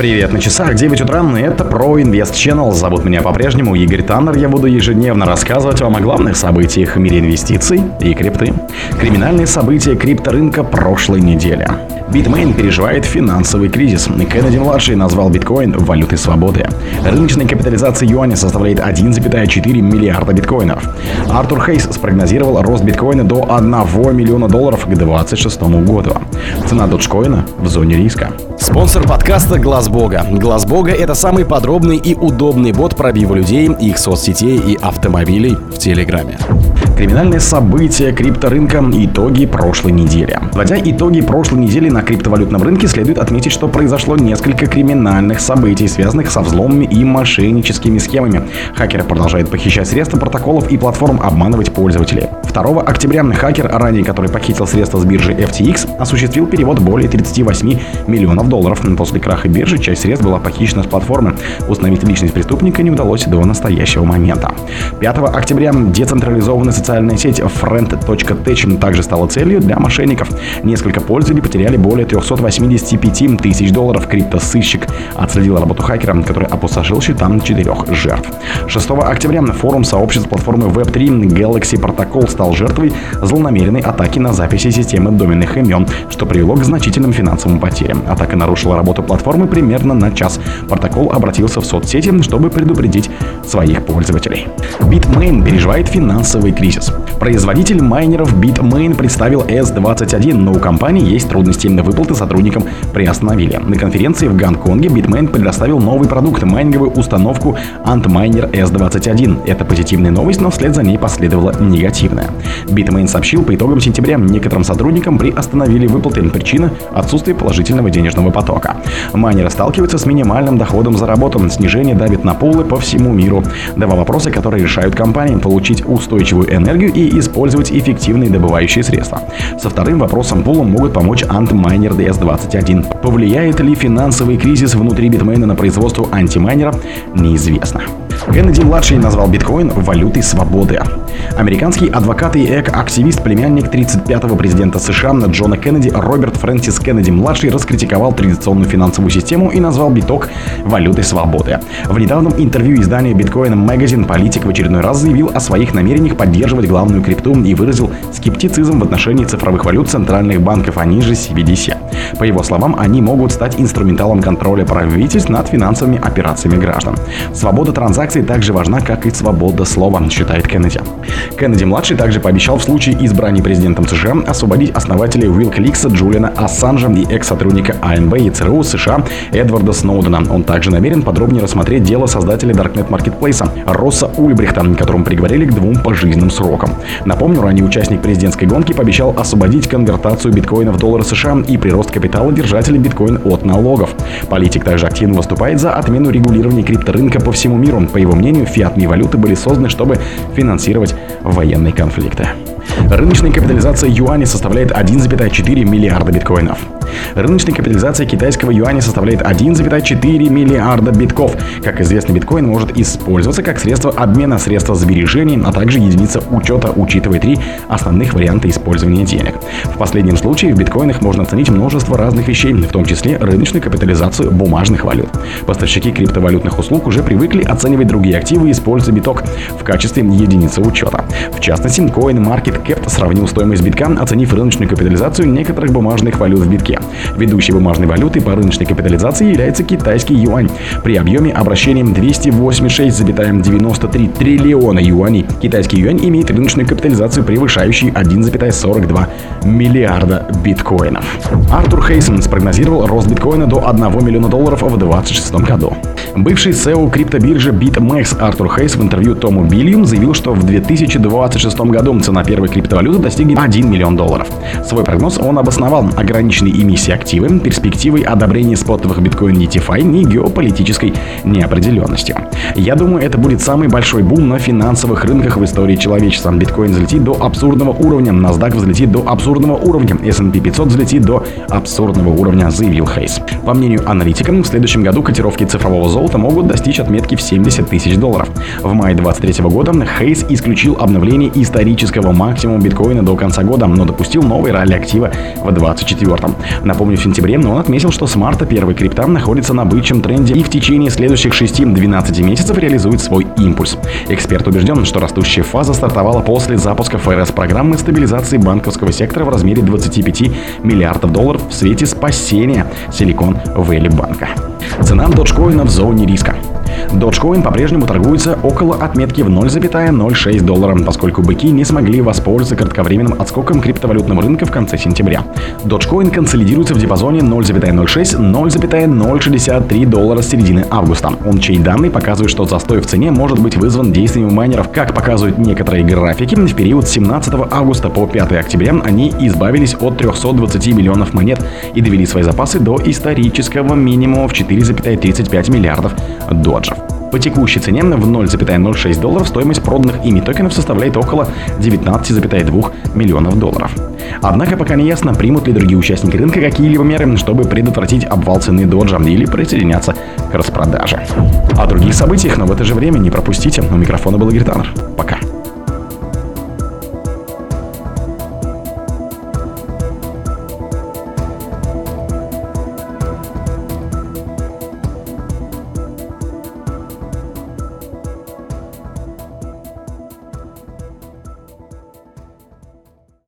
Привет, на часах 9 утра, и это ProInvest Channel. Зовут меня по-прежнему Игорь Таннер. Я буду ежедневно рассказывать вам о главных событиях в мире инвестиций и крипты. Криминальные события крипторынка прошлой недели. Bitmain переживает финансовый кризис. Кеннеди-младший назвал биткоин валютой свободы. Рыночная капитализация юаня составляет 1,4 миллиарда биткоинов. Артур Хейс спрогнозировал рост биткоина до 1 миллиона долларов к 2026 году. Цена доджкоина в зоне риска. Спонсор подкаста Глаз Бога. Глаз Бога это самый подробный и удобный бот пробива людей, их соцсетей и автомобилей в Телеграме. Криминальные события крипторынка. Итоги прошлой недели. Вводя итоги прошлой недели на криптовалютном рынке, следует отметить, что произошло несколько криминальных событий, связанных со взломами и мошенническими схемами. Хакеры продолжают похищать средства протоколов и платформ, обманывать пользователей. 2 октября хакер, ранее который похитил средства с биржи FTX, осуществил перевод более 38 миллионов долларов. После краха биржи часть средств была похищена с платформы. Установить личность преступника не удалось до настоящего момента. 5 октября децентрализованная социальная сеть friend.tech также стала целью для мошенников. Несколько пользователей потеряли более 385 тысяч долларов. Криптосыщик отследил работу хакера, который опустошил счета четырех жертв. 6 октября форум сообщества платформы Web3 Galaxy Protocol стал жертвой злонамеренной атаки на записи системы доменных имен, что привело к значительным финансовым потерям. Атака нарушила работу платформы примерно на час. Протокол обратился в соцсети, чтобы предупредить своих пользователей. Bitmain переживает финансовый кризис. Производитель майнеров Bitmain представил S21, но у компании есть трудности. Выплаты сотрудникам приостановили. На конференции в Гонконге Bitmain предоставил новый продукт – майнинговую установку Antminer S21. Это позитивная новость, но вслед за ней последовала негативная. Bitmain сообщил, по итогам сентября некоторым сотрудникам приостановили выплаты. Причина – отсутствие положительного денежного потока. Майнеры сталкиваются с минимальным доходом за работу. Снижение давит на пулы по всему миру. Два вопроса, которые решают компании – получить устойчивую энергию и использовать эффективные добывающие средства. Со вторым вопросом пулом могут помочь Antminer DS21. Повлияет ли финансовый кризис внутри битмейна на производство антимайнера, неизвестно. Кеннеди-младший назвал биткоин валютой свободы. Американский адвокат и эко-активист, племянник 35-го президента США Джона Кеннеди Роберт Фрэнсис Кеннеди-младший раскритиковал традиционную финансовую систему и назвал биток валютой свободы. В недавнем интервью изданию Bitcoin Magazine политик в очередной раз заявил о своих намерениях поддерживать главную крипту и выразил скептицизм в отношении цифровых валют центральных банков, а ниже CBDC. По его словам, они могут стать инструменталом контроля правительств над финансовыми операциями граждан. Свобода транзакций также важна, как и свобода слова, считает Кеннеди. Кеннеди-младший также пообещал в случае избрания президентом США освободить основателей WikiLeaks Джулиана Ассанжа и экс-сотрудника АНБ и ЦРУ США Эдварда Сноудена. Он также намерен подробнее рассмотреть дело создателя Darknet Marketplace Росса Ульбрихта, которому приговорили к двум пожизненным срокам. Напомню, ранее участник президентской гонки пообещал освободить конвертацию биткоина в доллары США и прирост капитала держателей биткоин от налогов. Политик также активно выступает за отмену регулирования крипторынка по всему миру. По его мнению, фиатные валюты были созданы, чтобы финансировать военные конфликты. Рыночная капитализация юаня составляет 1,4 миллиарда биткоинов. Рыночная капитализация китайского юаня составляет 1,4 миллиарда битков. Как известно, биткоин может использоваться как средство обмена, средства сбережений, а также единица учета, учитывая три основных варианта использования денег. В последнем случае в биткоинах можно оценить множество разных вещей, в том числе рыночную капитализацию бумажных валют. Поставщики криптовалютных услуг уже привыкли оценивать другие активы, используя биток в качестве единицы учета. В частности, CoinMarketCap сравнил стоимость битка, оценив рыночную капитализацию некоторых бумажных валют в битке. Ведущей бумажной валютой по рыночной капитализации является китайский юань. При объеме обращения 286,93 триллиона юаней китайский юань имеет рыночную капитализацию, превышающую 1,42 миллиарда биткоинов. Артур Хейсон спрогнозировал рост биткоина до 1 миллиона долларов в 2026 году. Бывший SEO криптобиржи BitMEX Артур Хейс в интервью Тому Бильюм заявил, что в 2026 году цена первой криптовалюты достигнет 1 миллион долларов. Свой прогноз он обосновал ограниченной эмиссией активы, перспективой одобрения спотовых биткоин DeFi и геополитической неопределенностью. Я думаю, это будет самый большой бум на финансовых рынках в истории человечества. Биткоин взлетит до абсурдного уровня, NASDAQ взлетит до абсурдного уровня, S&P 500 взлетит до абсурдного уровня, заявил Хейс. По мнению аналитиков, в следующем году котировки цифрового золота могут достичь отметки в 70 тысяч долларов. В мае 2023 года Хейс исключил обновление исторического майна максимум биткоина до конца года, но допустил новый ралли актива в 24-м. Напомню, в сентябре он отметил, что с марта первый крипта находится на бычьем тренде и в течение следующих 6-12 месяцев реализует свой импульс. Эксперт убежден, что растущая фаза стартовала после запуска ФРС-программы стабилизации банковского сектора в размере 25 миллиардов долларов в свете спасения Silicon Valley банка. Цена доджкоина в зоне риска. Dogecoin по-прежнему торгуется около отметки в 0,06 доллара, поскольку быки не смогли воспользоваться кратковременным отскоком криптовалютного рынка в конце сентября. Dogecoin консолидируется в диапазоне 0,06-0,063 доллара с середины августа. Он чей данные показывают, что застой в цене может быть вызван действиями майнеров. Как показывают некоторые графики, в период с 17 августа по 5 октября они избавились от 320 миллионов монет и довели свои запасы до исторического минимума в 4,35 миллиардов доджев. По текущей цене в 0,06 долларов стоимость проданных ими токенов составляет около 19,2 миллионов долларов. Однако пока не ясно, примут ли другие участники рынка какие-либо меры, чтобы предотвратить обвал цены доджа или присоединяться к распродаже. О других событиях, но в это же время не пропустите. У микрофона был Игорь Таннер. Пока.